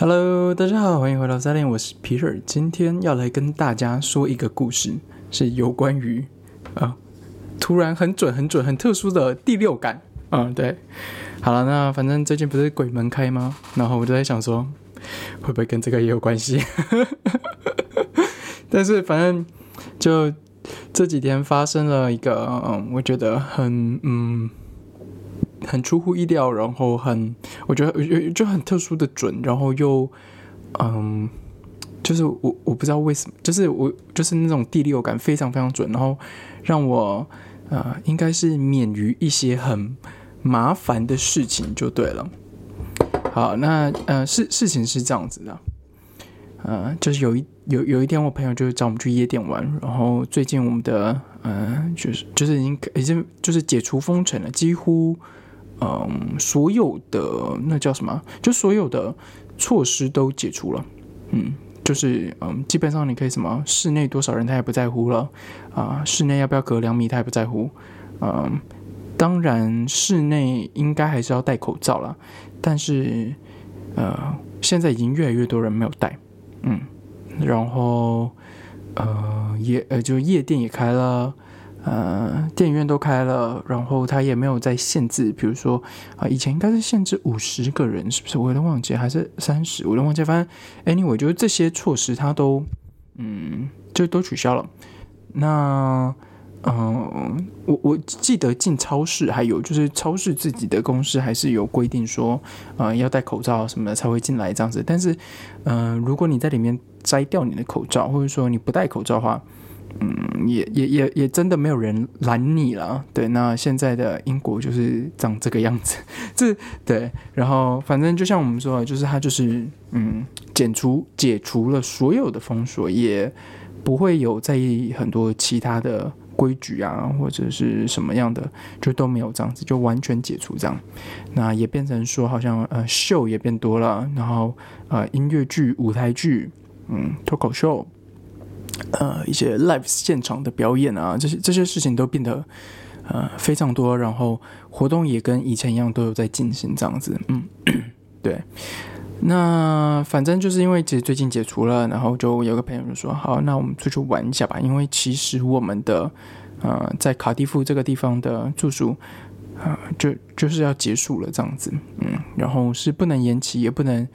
Hello，大家好，欢迎回到三联，我是皮尔。今天要来跟大家说一个故事，是有关于啊，突然很准、很准、很特殊的第六感。嗯，对。好了，那反正最近不是鬼门开吗？然后我就在想说，会不会跟这个也有关系？但是反正就这几天发生了一个，嗯，我觉得很嗯。很出乎意料，然后很，我觉得就很特殊的准，然后又，嗯，就是我我不知道为什么，就是我就是那种第六感非常非常准，然后让我呃应该是免于一些很麻烦的事情就对了。好，那呃事事情是这样子的，呃，就是有一有有一天我朋友就找我们去夜店玩，然后最近我们的呃就是就是已经已经就是解除封城了，几乎。嗯，所有的那叫什么？就所有的措施都解除了。嗯，就是嗯，基本上你可以什么室内多少人他也不在乎了啊，室内要不要隔两米他也不在乎。嗯，当然室内应该还是要戴口罩了，但是呃，现在已经越来越多人没有戴。嗯，然后呃，夜呃，就夜店也开了。呃，电影院都开了，然后他也没有在限制，比如说啊，以前应该是限制五十个人，是不是？我有点忘记，还是三十？我有点忘记。反正 anyway，就是这些措施，他都嗯，就都取消了。那嗯，我我记得进超市，还有就是超市自己的公司还是有规定说，呃，要戴口罩什么的才会进来这样子。但是，嗯，如果你在里面摘掉你的口罩，或者说你不戴口罩的话，嗯，也也也也真的没有人拦你了，对。那现在的英国就是长这个样子，这对。然后反正就像我们说的，就是他就是嗯，解除解除了所有的封锁，也不会有在意很多其他的规矩啊，或者是什么样的，就都没有这样子，就完全解除这样。那也变成说，好像呃秀也变多了，然后呃音乐剧、舞台剧，嗯，脱口秀。呃，一些 live 现场的表演啊，这些这些事情都变得呃非常多，然后活动也跟以前一样都有在进行这样子。嗯，对。那反正就是因为其实最近解除了，然后就有个朋友就说：“好，那我们出去玩一下吧。”因为其实我们的呃在卡蒂夫这个地方的住宿啊，就就是要结束了这样子。嗯，然后是不能延期，也不能。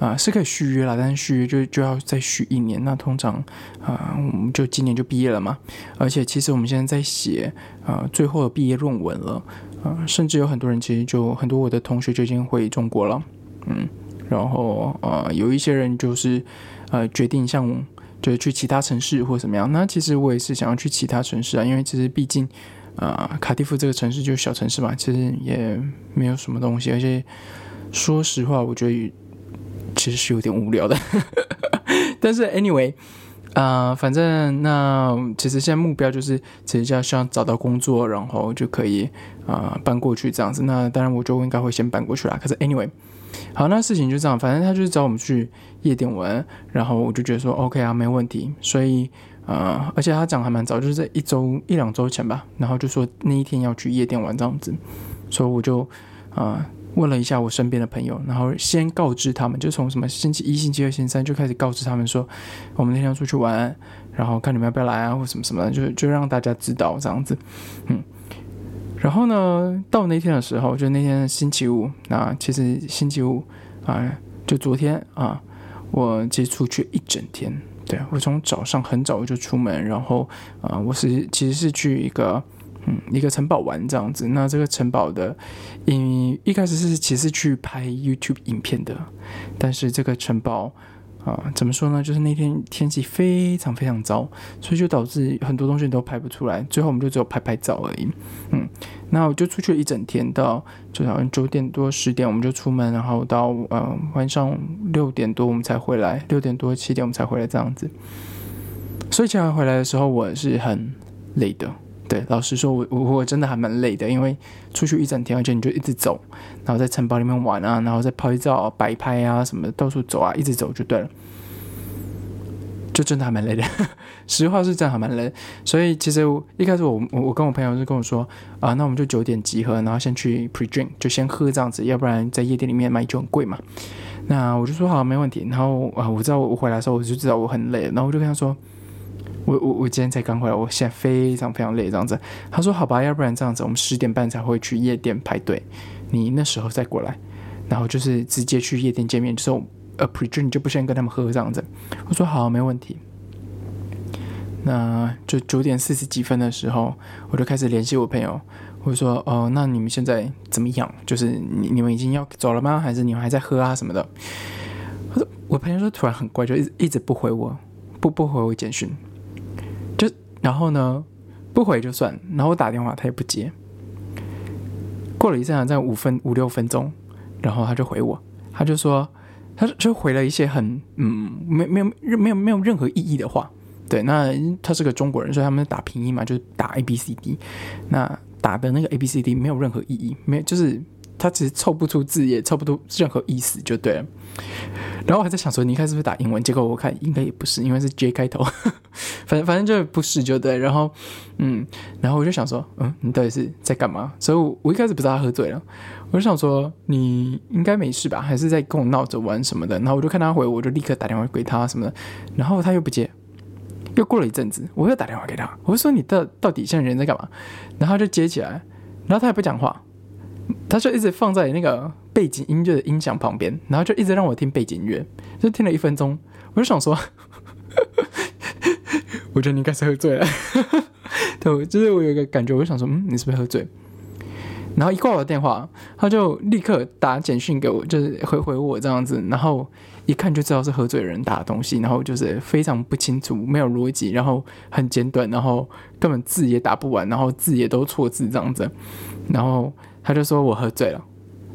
啊，是可以续约了，但是续约就就要再续一年。那通常啊，我们就今年就毕业了嘛。而且其实我们现在在写啊最后的毕业论文了啊，甚至有很多人其实就很多我的同学就已经回中国了，嗯，然后啊有一些人就是呃决定像就是去其他城市或怎么样。那其实我也是想要去其他城市啊，因为其实毕竟啊卡蒂夫这个城市就是小城市嘛，其实也没有什么东西，而且说实话，我觉得。其实是有点无聊的，但是 anyway，啊，反正那其实现在目标就是，其实就要希望找到工作，然后就可以啊搬过去这样子。那当然，我就应该会先搬过去啦。可是 anyway，好，那事情就这样，反正他就是找我们去夜店玩，然后我就觉得说 OK 啊，没问题。所以啊，而且他讲还蛮早，就是在一周一两周前吧，然后就说那一天要去夜店玩这样子，所以我就啊。问了一下我身边的朋友，然后先告知他们，就从什么星期一、星期二、星期三就开始告知他们说，我们那天要出去玩，然后看你们要不要来啊，或什么什么的，就就让大家知道这样子，嗯。然后呢，到那天的时候，就那天星期五，那其实星期五啊，就昨天啊，我其实出去一整天，对我从早上很早就出门，然后啊，我是其实是去一个。嗯，一个城堡玩这样子，那这个城堡的，嗯，一开始是其实去拍 YouTube 影片的，但是这个城堡啊，怎么说呢？就是那天天气非常非常糟，所以就导致很多东西都拍不出来，最后我们就只有拍拍照而已。嗯，那我就出去了一整天，到就好像九点多十点我们就出门，然后到呃晚上六点多我们才回来，六点多七点我们才回来这样子。所以起来回来的时候，我是很累的。对，老实说，我我我真的还蛮累的，因为出去一整天，而且你就一直走，然后在城堡里面玩啊，然后再拍照、摆拍啊什么的，到处走啊，一直走就对了，就真的还蛮累的。实话是真的还蛮累，所以其实一开始我我我跟我朋友就跟我说啊，那我们就九点集合，然后先去 pre drink，就先喝这样子，要不然在夜店里面买酒很贵嘛。那我就说好，没问题。然后啊，我知道我回来的时候，我就知道我很累，然后我就跟他说，我我我今天才刚回来，我现在非常非常累这样子。他说好吧，要不然这样子，我们十点半才会去夜店排队，你那时候再过来，然后就是直接去夜店见面，就是呃 pre drink 就不先跟他们喝这样子。我说好，没问题。那就九点四十几分的时候，我就开始联系我朋友。我说，哦，那你们现在怎么样？就是你你们已经要走了吗？还是你们还在喝啊什么的？我我朋友说突然很怪，就一直一直不回我，不不回我简讯，然后呢不回就算，然后我打电话他也不接。过了一阵，在五分五六分钟，然后他就回我，他就说，他就回了一些很嗯没没有没有没有任何意义的话。对，那他是个中国人，所以他们打拼音嘛，就是打 A B C D。那打的那个 A B C D 没有任何意义，没就是他只是凑不出字，也凑不出任何意思就对了。然后我还在想说，你看是不是打英文？结果我看应该也不是，因为是 J 开头，反正反正就不是就对。然后嗯，然后我就想说，嗯，你到底是在干嘛？所以我我一开始不知道他喝醉了，我就想说你应该没事吧，还是在跟我闹着玩什么的。然后我就看他回，我就立刻打电话给他什么的，然后他又不接。又过了一阵子，我又打电话给他，我就说你到到底现在人在干嘛？然后他就接起来，然后他也不讲话，他就一直放在那个背景音乐的音响旁边，然后就一直让我听背景音乐，就听了一分钟，我就想说，我觉得你应该是喝醉了，对，就是我有一个感觉，我就想说，嗯，你是不是喝醉？然后一挂我的电话，他就立刻打简讯给我，就是回回我这样子，然后。一看就知道是喝醉的人打的东西，然后就是非常不清楚，没有逻辑，然后很简短，然后根本字也打不完，然后字也都错字这样子。然后他就说我喝醉了，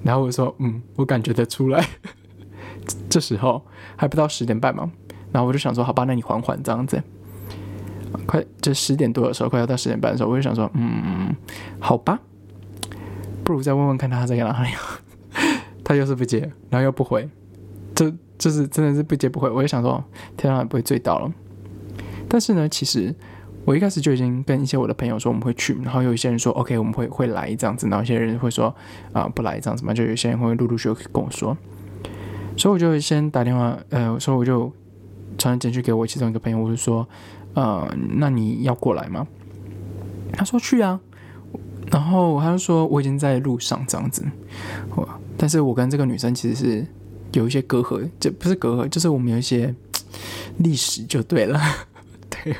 然后我说嗯，我感觉得出来。这时候还不到十点半嘛，然后我就想说好吧，那你缓缓这样子。快就十点多的时候，快要到十点半的时候，我就想说嗯，好吧，不如再问问看他在哪里。他又是不接，然后又不回，就。就是真的是不接不回，我就想说，天啊，不会醉到了。但是呢，其实我一开始就已经跟一些我的朋友说我们会去，然后有一些人说 OK，我们会会来这样子，然后有些人会说啊不来这样子嘛，就有些人会陆陆续续跟我说。所以我就先打电话，呃，所以我就传简讯给我其中一个朋友，我就说，呃，那你要过来吗？他说去啊，然后他就说我已经在路上这样子，但是我跟这个女生其实是。有一些隔阂，这不是隔阂，就是我们有一些历史就对了，对，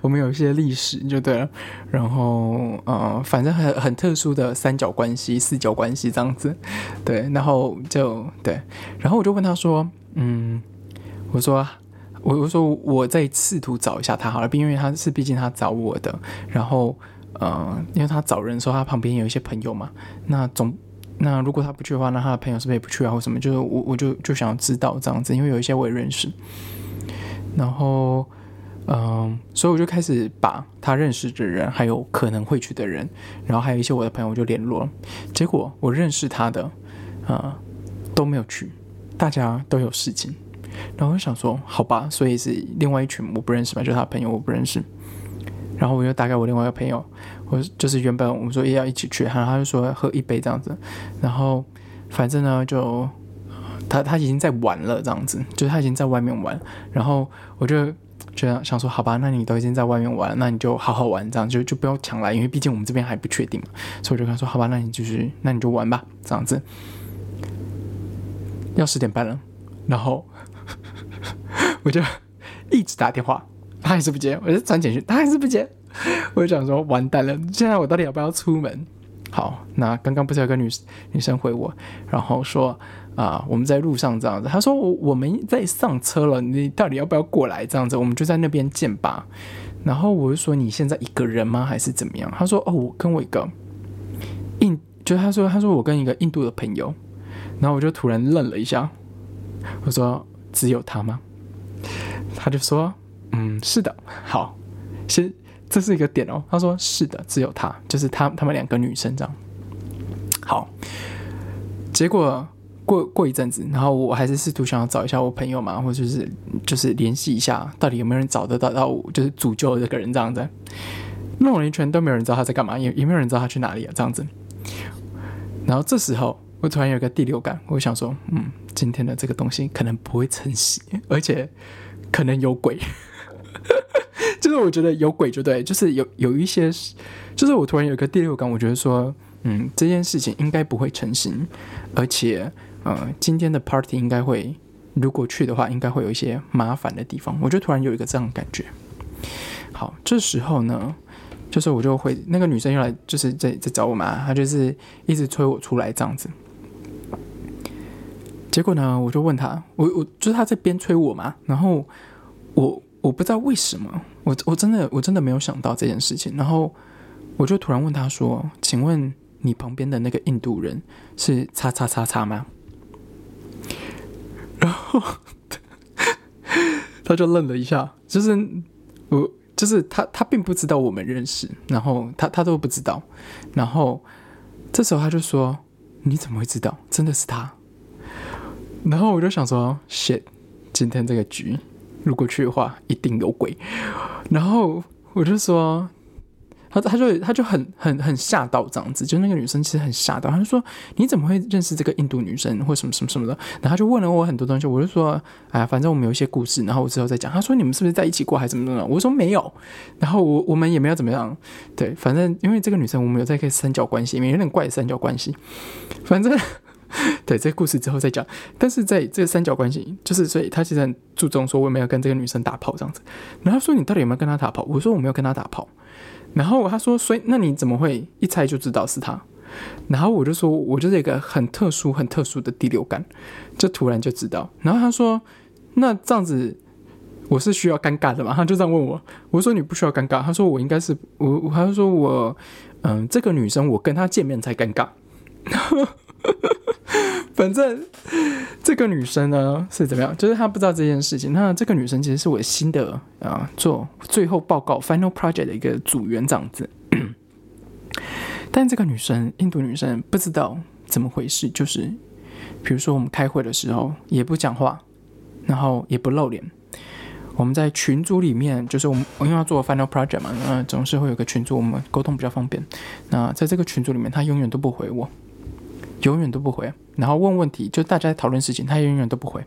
我们有一些历史就对了。然后呃，反正很很特殊的三角关系、四角关系这样子，对。然后就对，然后我就问他说：“嗯，我说我我说我在试图找一下他好了，因为他是毕竟他找我的。然后呃，因为他找人说他旁边有一些朋友嘛，那总。”那如果他不去的话，那他的朋友是不是也不去啊？或什么？就是我，我就就想要知道这样子，因为有一些我也认识。然后，嗯，所以我就开始把他认识的人，还有可能会去的人，然后还有一些我的朋友，我就联络。结果我认识他的，啊，都没有去，大家都有事情。然后我就想说，好吧，所以是另外一群我不认识嘛，就是他朋友我不认识。然后我就打给我另外一个朋友。我就是原本我们说也要一起去，然后他就说喝一杯这样子，然后反正呢就他他已经在玩了这样子，就是他已经在外面玩，然后我就就想说好吧，那你都已经在外面玩，那你就好好玩这样，就就不要抢来，因为毕竟我们这边还不确定嘛，所以我就跟他说好吧，那你就是，那你就玩吧这样子。要十点半了，然后 我就一直打电话，他还是不接，我就转简讯，他还是不接。我就想说，完蛋了！现在我到底要不要出门？好，那刚刚不是有个女女生回我，然后说啊，我们在路上这样子。他说我我们在上车了，你到底要不要过来？这样子，我们就在那边见吧。然后我就说你现在一个人吗？还是怎么样？他说哦，我跟我一个印，就他说他说我跟一个印度的朋友。然后我就突然愣了一下，我说只有他吗？他就说嗯，是的。好，先。这是一个点哦，他说是的，只有他，就是他，他们两个女生这样。好，结果过过一阵子，然后我还是试图想要找一下我朋友嘛，或者就是就是联系一下，到底有没有人找得到到，就是主救这个人这样子。弄了一圈都没有人知道他在干嘛，也也没有人知道他去哪里啊这样子。然后这时候我突然有个第六感，我想说，嗯，今天的这个东西可能不会成型，而且可能有鬼。就是我觉得有鬼就对，就是有有一些，就是我突然有个第六感，我觉得说，嗯，这件事情应该不会成型，而且，呃，今天的 party 应该会，如果去的话，应该会有一些麻烦的地方。我就突然有一个这样的感觉。好，这时候呢，就是我就会那个女生又来，就是在在找我嘛，她就是一直催我出来这样子。结果呢，我就问她，我我就是她在边催我嘛，然后我。我不知道为什么，我我真的我真的没有想到这件事情。然后我就突然问他说：“请问你旁边的那个印度人是叉叉叉叉吗？” 他就愣了一下，就是我就是他他并不知道我们认识，然后他他都不知道。然后这时候他就说：“你怎么会知道？真的是他？”然后我就想说：“shit，今天这个局。”如果去的话，一定有鬼。然后我就说，他他就他就很很很吓到这样子，就那个女生其实很吓到，他就说你怎么会认识这个印度女生或什么什么什么的？然后就问了我很多东西，我就说，哎呀，反正我们有一些故事，然后我之后再讲。他说你们是不是在一起过，还是怎么怎么？我说没有，然后我我们也没有怎么样。对，反正因为这个女生我们有在个三角关系里面，有点怪三角关系，反正。对，这个故事之后再讲。但是在这三角关系，就是所以他其实很注重说我有没有跟这个女生打炮这样子。然后说你到底有没有跟他打炮？我说我没有跟他打炮。然后他说，所以那你怎么会一猜就知道是他？然后我就说，我就是一个很特殊、很特殊的第六感，就突然就知道。然后他说，那这样子我是需要尴尬的嘛？他就这样问我。我说你不需要尴尬。他说我应该是我，他说我嗯，这个女生我跟她见面才尴尬。反正这个女生呢是怎么样？就是她不知道这件事情。那这个女生其实是我新的啊，做最后报告 final project 的一个组员这样子。但这个女生，印度女生不知道怎么回事，就是比如说我们开会的时候也不讲话，然后也不露脸。我们在群组里面，就是我们因为要做 final project 嘛，那总是会有个群组，我们沟通比较方便。那在这个群组里面，她永远都不回我。永远都不回，然后问问题，就大家在讨论事情，他永远都不回。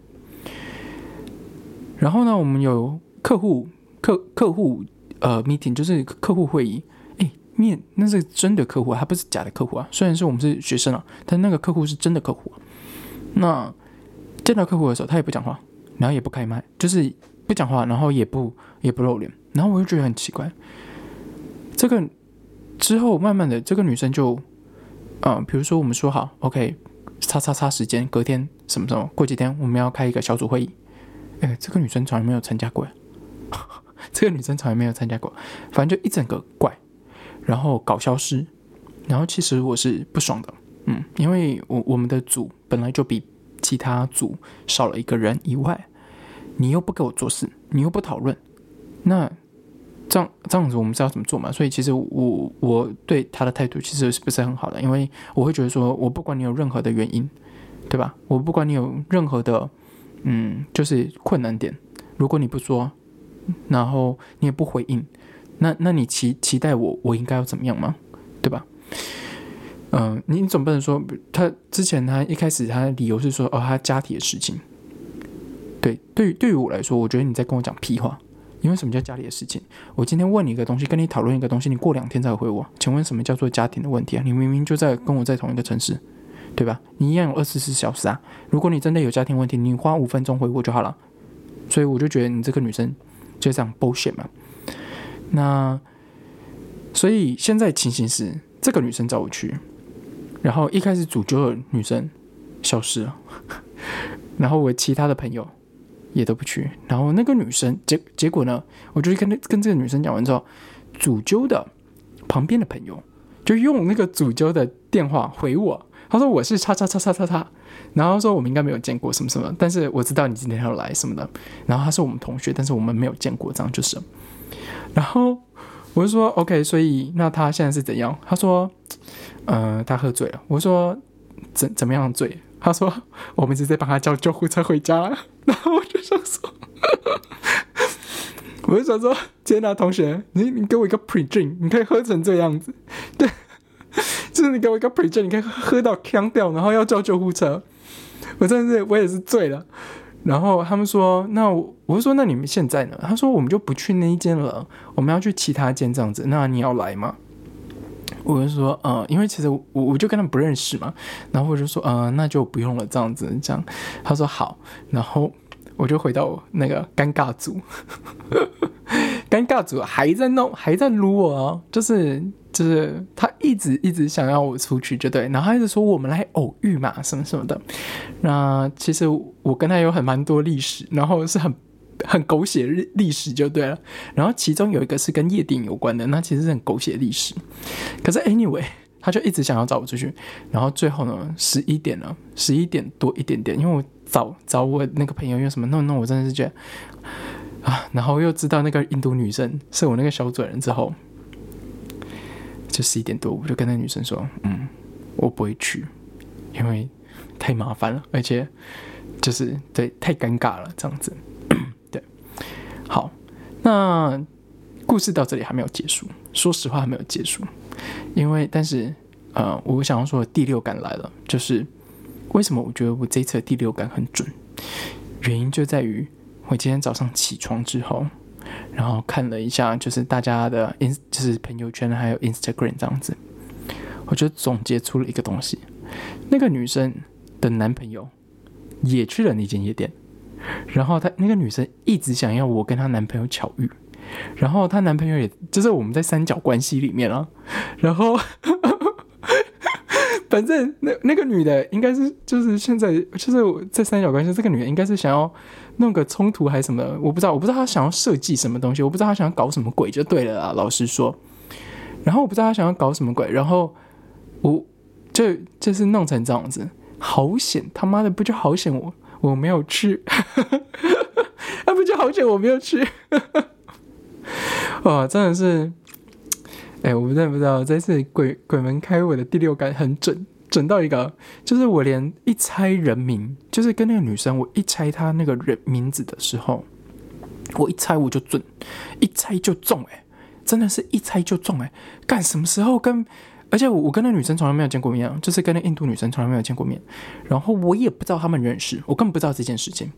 然后呢，我们有客户客客户呃 meeting，就是客户会议，哎，面那是真的客户，他不是假的客户啊。虽然是我们是学生啊，但那个客户是真的客户。那见到客户的时候，他也不讲话，然后也不开麦，就是不讲话，然后也不也不露脸。然后我就觉得很奇怪。这个之后，慢慢的，这个女生就。嗯，比如说我们说好，OK，叉叉叉时间，隔天什么时候？过几天我们要开一个小组会议。哎，这个女生从来没有参加过，这个女生从来没有参加过，反正就一整个怪，然后搞消失，然后其实我是不爽的，嗯，因为我我们的组本来就比其他组少了一个人以外，你又不给我做事，你又不讨论，那。这样这样子，我们知道怎么做嘛？所以其实我我对他的态度其实是不是很好的？因为我会觉得说，我不管你有任何的原因，对吧？我不管你有任何的嗯，就是困难点，如果你不说，然后你也不回应，那那你期期待我我应该要怎么样吗？对吧？嗯，你总不能说他之前他一开始他的理由是说哦，他家庭的事情。对，对于对于我来说，我觉得你在跟我讲屁话。因为什么叫家里的事情？我今天问你一个东西，跟你讨论一个东西，你过两天才回我。请问什么叫做家庭的问题啊？你明明就在跟我在同一个城市，对吧？你一样有二十四小时啊。如果你真的有家庭问题，你花五分钟回我就好了。所以我就觉得你这个女生就这样 bullshit 嘛。那所以现在情形是，这个女生找我去，然后一开始主角的女生消失了，然后我其他的朋友。也都不去，然后那个女生结结果呢？我就跟那跟这个女生讲完之后，主揪的旁边的朋友就用那个主揪的电话回我，他说我是叉叉叉叉叉叉，然后说我们应该没有见过什么什么，但是我知道你今天要来什么的，然后他是我们同学，但是我们没有见过，这样就是。然后我就说 OK，所以那他现在是怎样？他说，呃，他喝醉了。我说怎怎么样醉？他说：“ 我们直接帮他叫救护车回家。”然后我就想说：“我就想说，杰娜，同学，你你给我一个 pre drink，你可以喝成这样子？对，就是你给我一个 pre 你可以喝到呛掉，然后要叫救护车，我真的是我也是醉了。然后他们说，那我我说那你们现在呢？他说我们就不去那一间了，我们要去其他间这样子。那你要来吗？我就说，呃，因为其实我我就跟他们不认识嘛，然后我就说，呃，那就不用了这样子。这样他说好，然后我就回到那个尴尬组，尴尬组还在弄，还在撸我哦，就是。就是他一直一直想要我出去，就对，然后他一直说我们来偶遇嘛，什么什么的。那其实我跟他有很蛮多历史，然后是很很狗血历历史就对了。然后其中有一个是跟夜店有关的，那其实是很狗血历史。可是 anyway，他就一直想要找我出去。然后最后呢，十一点了，十一点多一点点，因为我找找我那个朋友，因为什么弄弄，我真的是觉得啊，然后又知道那个印度女生是我那个小主人之后。就十一点多，我就跟那女生说：“嗯，我不会去，因为太麻烦了，而且就是对太尴尬了，这样子。”好，那故事到这里还没有结束。说实话，还没有结束，因为但是呃，我想要说的第六感来了，就是为什么我觉得我这一次的第六感很准？原因就在于我今天早上起床之后。然后看了一下，就是大家的 ins，就是朋友圈还有 Instagram 这样子，我就总结出了一个东西：那个女生的男朋友也去了那间夜店，然后她那个女生一直想要我跟她男朋友巧遇，然后她男朋友也就是我们在三角关系里面啊，然后 反正那那个女的应该是就是现在就是在三角关系，这个女的应该是想要。弄个冲突还是什么，我不知道，我不知道她想要设计什么东西，我不知道她想要搞什么鬼就对了啊，老实说。然后我不知道他想要搞什么鬼，然后我就就是弄成这样子，好险他妈的不就好险我我没有去，那 不就好久我没有去，哇，真的是，哎，我真的不知道这次鬼鬼门开我的第六感很准。准到一个，就是我连一猜人名，就是跟那个女生，我一猜她那个人名字的时候，我一猜我就准，一猜就中，哎，真的是一猜就中，哎，干什么时候跟？而且我我跟那女生从来没有见过面，就是跟那印度女生从来没有见过面，然后我也不知道他们认识，我根本不知道这件事情，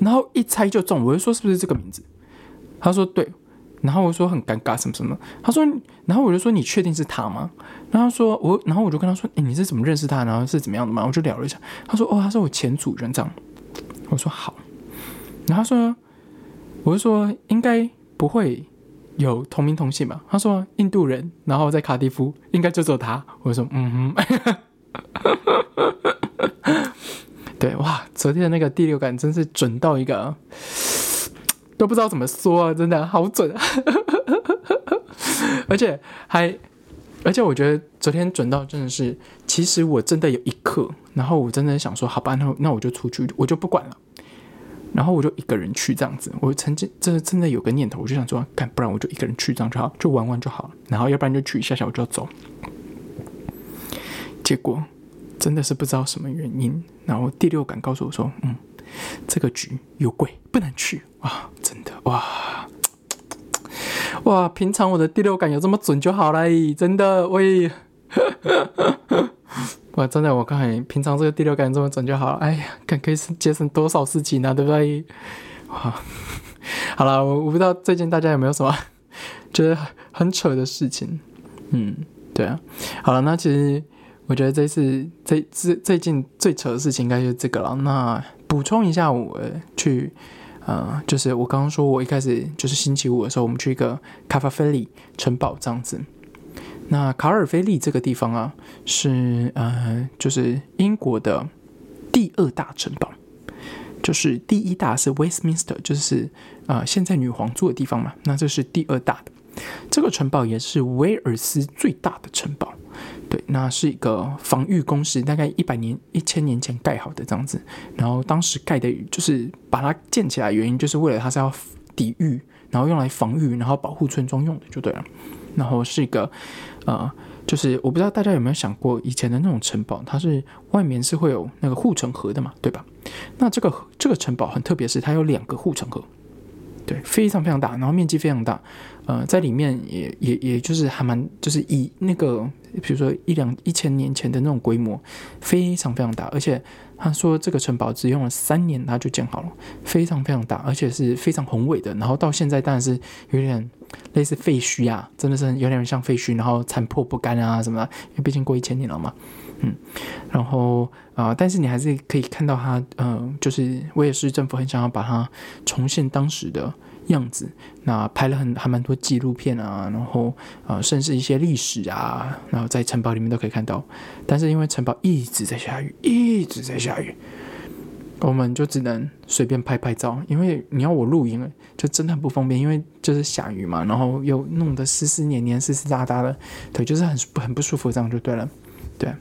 然后一猜就中，我就说是不是这个名字？他说对。然后我说很尴尬什么什么，他说，然后我就说你确定是他吗？然后说我，然后我就跟他说，哎，你是怎么认识他？然后是怎么样的嘛？我就聊了一下，他说，哦，他是我前组员这样。我说好，然后他说，我就说应该不会有同名同姓嘛？他说印度人，然后在卡蒂夫，应该就只有他。我说嗯哼，对哇，昨天的那个第六感真是准到一个。都不知道怎么说啊，真的好准啊，而且还，而且我觉得昨天准到真的是，其实我真的有一刻，然后我真的想说，好吧，那那我就出去，我就不管了，然后我就一个人去这样子。我曾经真的真的有个念头，我就想说，干，不然我就一个人去这样就好，就玩玩就好了。然后要不然就去一下下我就要走。结果真的是不知道什么原因，然后第六感告诉我说，嗯。这个局有鬼，不能去啊！真的哇哇！平常我的第六感有这么准就好了，真的喂！哇，真的我看平常这个第六感这么准就好了。哎呀，看可以节省多少事情呢？对不对？哇，好了，我我不知道最近大家有没有什么 觉得很扯的事情？嗯，对啊。好了，那其实我觉得这次最最最近最扯的事情应该就是这个了。那补充一下，我去，呃，就是我刚刚说，我一开始就是星期五的时候，我们去一个卡法菲利城堡这样子。那卡尔菲利这个地方啊，是呃，就是英国的第二大城堡，就是第一大是 Westminster，就是啊，现在女皇住的地方嘛。那这是第二大的，这个城堡也是威尔斯最大的城堡。对，那是一个防御工事，大概一百年、一千年前盖好的这样子。然后当时盖的，就是把它建起来，原因就是为了它是要抵御，然后用来防御，然后保护村庄用的，就对了。然后是一个，呃，就是我不知道大家有没有想过，以前的那种城堡，它是外面是会有那个护城河的嘛，对吧？那这个这个城堡很特别，是它有两个护城河。对，非常非常大，然后面积非常大，呃，在里面也也也就是还蛮就是以那个比如说一两一千年前的那种规模，非常非常大，而且他说这个城堡只用了三年他就建好了，非常非常大，而且是非常宏伟的，然后到现在当然是有点类似废墟啊，真的是有点像废墟，然后残破不堪啊什么的，因为毕竟过一千年了嘛。嗯，然后啊，但是你还是可以看到它，嗯，就是威尔士政府很想要把它重现当时的样子，那拍了很还蛮多纪录片啊，然后啊，甚至一些历史啊，然后在城堡里面都可以看到，但是因为城堡一直在下雨，一直在下雨，我们就只能随便拍拍照，因为你要我录音，就真的很不方便，因为就是下雨嘛，然后又弄得湿湿黏黏、湿湿哒哒的，对，就是很很不舒服，这样就对了，对。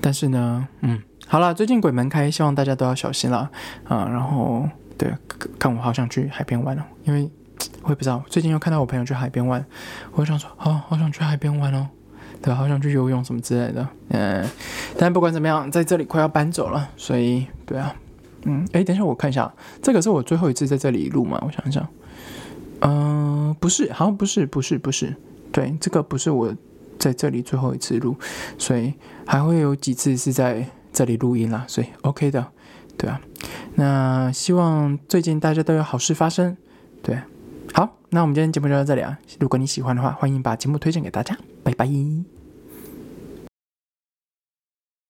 但是呢，嗯，好了，最近鬼门开，希望大家都要小心了啊。然后，对，看我好想去海边玩哦，因为 我也不知道，最近又看到我朋友去海边玩，我就想说，哦，好想去海边玩哦，对，好想去游泳什么之类的，嗯。但不管怎么样，在这里快要搬走了，所以，对啊，嗯，哎，等一下我看一下，这个是我最后一次在这里录吗？我想想，嗯，不是，好像不是，不是，不是，对，这个不是我。在这里最后一次录，所以还会有几次是在这里录音啦，所以 OK 的，对啊。那希望最近大家都有好事发生，对。好，那我们今天节目就到这里啊。如果你喜欢的话，欢迎把节目推荐给大家，拜拜。